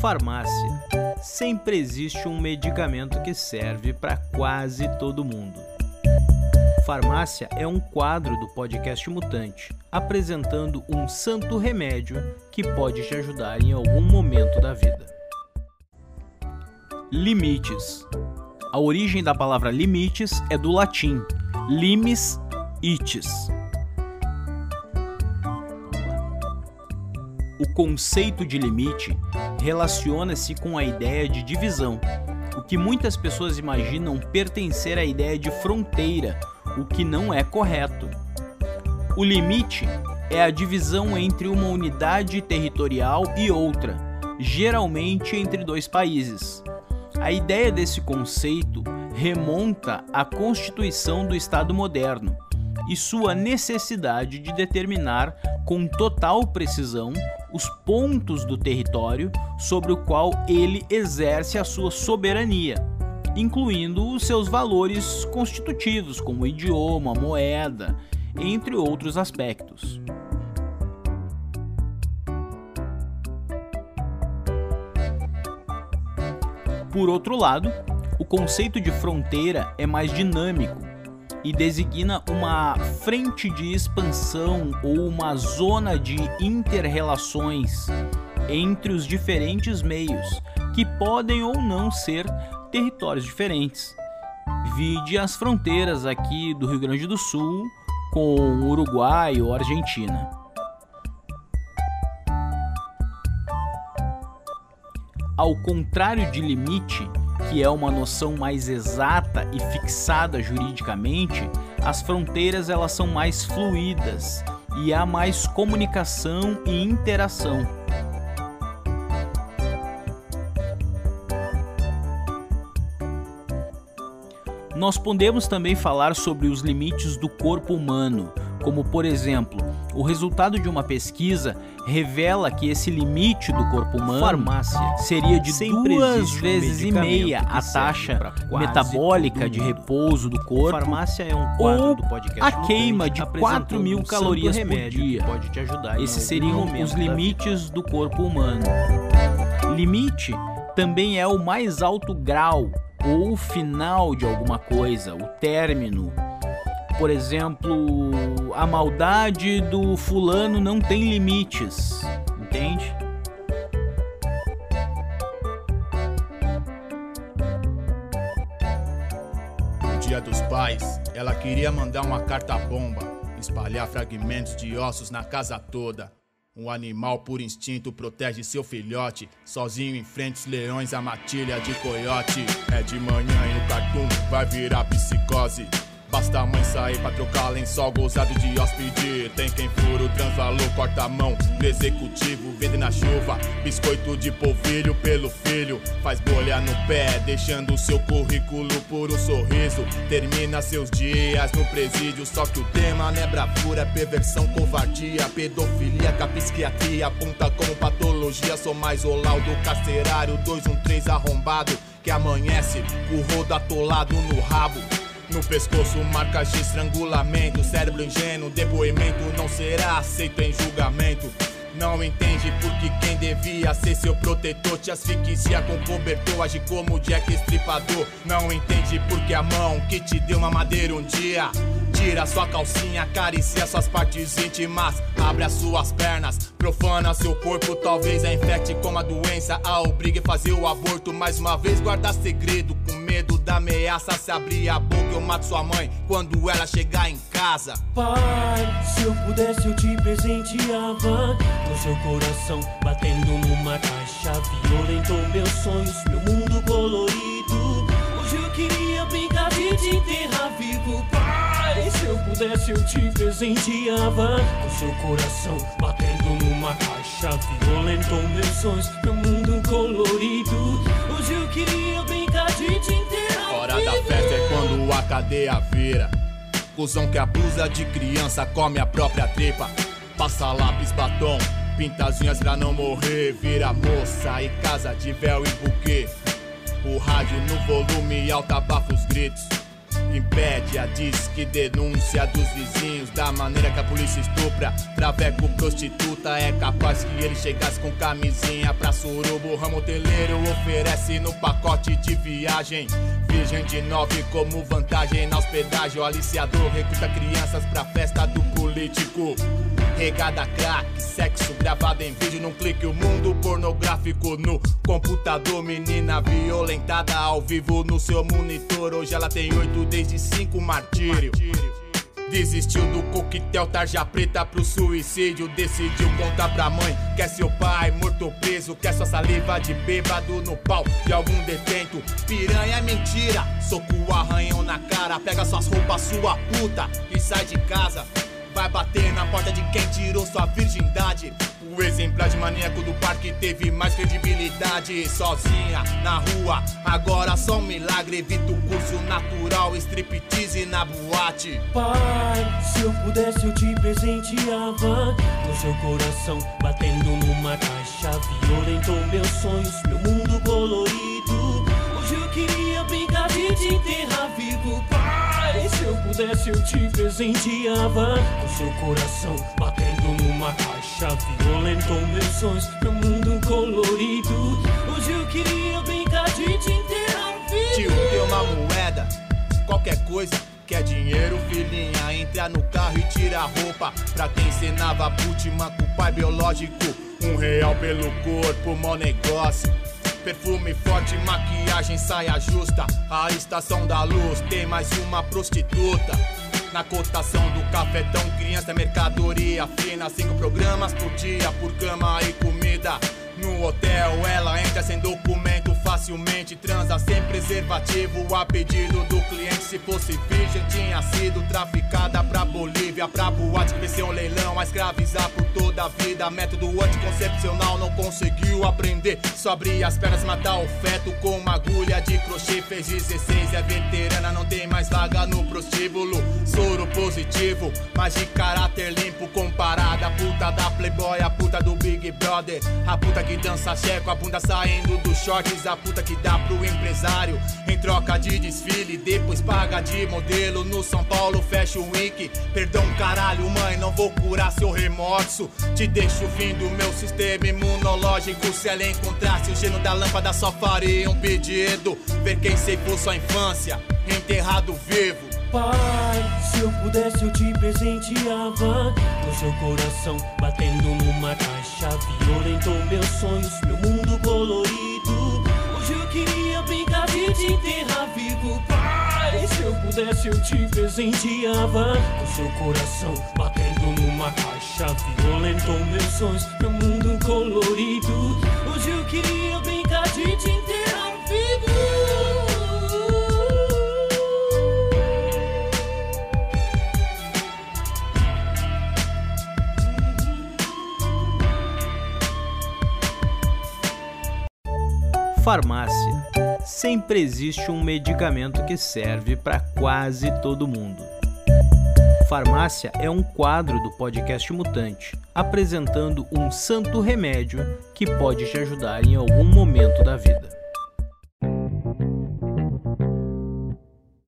Farmácia. Sempre existe um medicamento que serve para quase todo mundo. Farmácia é um quadro do podcast Mutante, apresentando um santo remédio que pode te ajudar em algum momento da vida. Limites. A origem da palavra limites é do latim limis itis. O conceito de limite relaciona-se com a ideia de divisão, o que muitas pessoas imaginam pertencer à ideia de fronteira, o que não é correto. O limite é a divisão entre uma unidade territorial e outra, geralmente entre dois países. A ideia desse conceito remonta à constituição do Estado moderno e sua necessidade de determinar com total precisão os pontos do território sobre o qual ele exerce a sua soberania, incluindo os seus valores constitutivos, como idioma, moeda, entre outros aspectos. Por outro lado, o conceito de fronteira é mais dinâmico e designa uma frente de expansão ou uma zona de interrelações entre os diferentes meios, que podem ou não ser territórios diferentes. Vide as fronteiras aqui do Rio Grande do Sul com Uruguai ou Argentina. Ao contrário de limite, que é uma noção mais exata e fixada juridicamente, as fronteiras elas são mais fluídas e há mais comunicação e interação. Nós podemos também falar sobre os limites do corpo humano, como por exemplo, o resultado de uma pesquisa revela que esse limite do corpo humano Farmácia. seria de Sempre duas vezes e meia a taxa metabólica de repouso do corpo Farmácia é um ou a queima de 4 mil calorias por dia. Esses seriam os limites do corpo humano. Limite também é o mais alto grau ou o final de alguma coisa, o término por exemplo, a maldade do fulano não tem limites, entende? No dia dos pais, ela queria mandar uma carta bomba, espalhar fragmentos de ossos na casa toda. Um animal por instinto protege seu filhote. Sozinho enfrenta os leões, a matilha de coiote. É de manhã e no cartoon vai virar psicose. Basta a mãe sair pra trocar lençol gozado de hóspede. Tem quem fura o corta a mão no executivo, vende na chuva. Biscoito de polvilho pelo filho, faz bolha no pé, deixando seu currículo por um sorriso. Termina seus dias no presídio, só que o tema não é bravura, é perversão, covardia, pedofilia, que a psiquiatria aponta como patologia. Sou mais o laudo carcerário, 213 arrombado, que amanhece, o rodo atolado no rabo. No pescoço, marcas de estrangulamento. Cérebro ingênuo, depoimento não será aceito em julgamento. Não entende porque quem devia ser seu protetor te asfixia com cobertor, age como Jack Estripador. Não entende porque a mão que te deu uma madeira um dia tira sua calcinha, acaricia suas partes íntimas, abre as suas pernas, profana seu corpo, talvez a infecte com a doença, a obrigue a fazer o aborto. Mais uma vez, guarda segredo com medo da ameaça. Se abrir a boca, eu mato sua mãe quando ela chegar em casa. Pai, se eu pudesse, eu te presenteava com seu coração batendo numa caixa. Violentou meus sonhos, meu mundo colorido. Pai. Se eu te presenteava com seu coração batendo numa caixa. Violentou meus sonhos, meu mundo colorido. Hoje eu queria brincar de te enterrar Hora da festa é quando a cadeia vira. Cusão que abusa de criança, come a própria tripa. Passa lápis, batom, pinta as unhas pra não morrer. Vira moça e casa de véu e buquê. O rádio no volume alto abafa os gritos. Impede a disque denúncia dos vizinhos da maneira que a polícia estupra. Traveco prostituta é capaz que ele chegasse com camisinha pra surubo. Ramo hoteleiro oferece no pacote de viagem. Virgem de nove como vantagem na hospedagem. O aliciador recruta crianças pra festa do político. Regada crack, sexo gravado em vídeo num clique. O mundo pornográfico no computador. Menina violentada ao vivo no seu monitor. Hoje ela tem oito desde cinco martírio. Desistiu do coquetel tarja preta pro suicídio. Decidiu contar pra mãe. Quer seu pai morto preso. Quer sua saliva de bêbado no pau de algum detento. Piranha é mentira. Soco arranhão na cara. Pega suas roupas, sua puta. E sai de casa vai bater na porta de quem tirou sua virgindade. O exemplar de maníaco do parque teve mais credibilidade. Sozinha, na rua, agora só um milagre. Evita o curso natural, striptease na boate. Pai, se eu pudesse eu te presenteava Com seu coração batendo numa caixa Violentou meus sonhos, meu mundo colorido Hoje eu queria brincar de te enterrar vivo Pai, se eu pudesse eu te presenteava Com seu coração batendo numa caixa Violentou meus sonhos, meu mundo colorido Hoje eu queria brincar de te enterrar Tio, deu uma moeda, qualquer coisa. Quer dinheiro, filhinha? Entra no carro e tira a roupa. Pra quem ensinava Putman com o pai biológico. Um real pelo corpo, mó negócio. Perfume forte, maquiagem, saia justa. A estação da luz tem mais uma prostituta. Na cotação do cafetão, criança é mercadoria fina. Cinco programas por dia, por cama e comida. No hotel, ela entra sem documento facilmente. Transa sem preservativo a pedido do cliente. Se fosse virgem, tinha sido traficada pra Bolívia, pra boate que venceu um leilão. A escravizar por toda a vida. Método anticoncepcional não conseguiu aprender. Só abrir as pernas, matar o feto com uma agulha de crochê. Fez 16, é veterana, não tem mais vaga no prostíbulo. Soro positivo, mas de caráter limpo. Comparada a puta da Playboy, a puta do Big Brother. A puta que dança checo, a bunda saindo dos shorts. A puta que dá pro empresário em troca de desfile. Depois paga de modelo no São Paulo Fashion Week. Perdão, caralho, mãe, não vou curar seu remorso. Te deixo fim do meu sistema imunológico. Se ela encontrasse o gênio da lâmpada, só faria um pedido. Ver quem ceifou sua infância, enterrado vivo. Pai, se eu pudesse eu te presenteava Com seu coração batendo numa caixa Violentou meus sonhos, meu mundo colorido Hoje eu queria brincar de te enterrar se eu pudesse eu te presenteava Com seu coração batendo numa caixa Violentou meus sonhos, meu mundo colorido. Hoje eu queria brincar de te enterrar vivo. Farmácia. Sempre existe um medicamento que serve para quase todo mundo. Farmácia é um quadro do podcast Mutante, apresentando um santo remédio que pode te ajudar em algum momento da vida.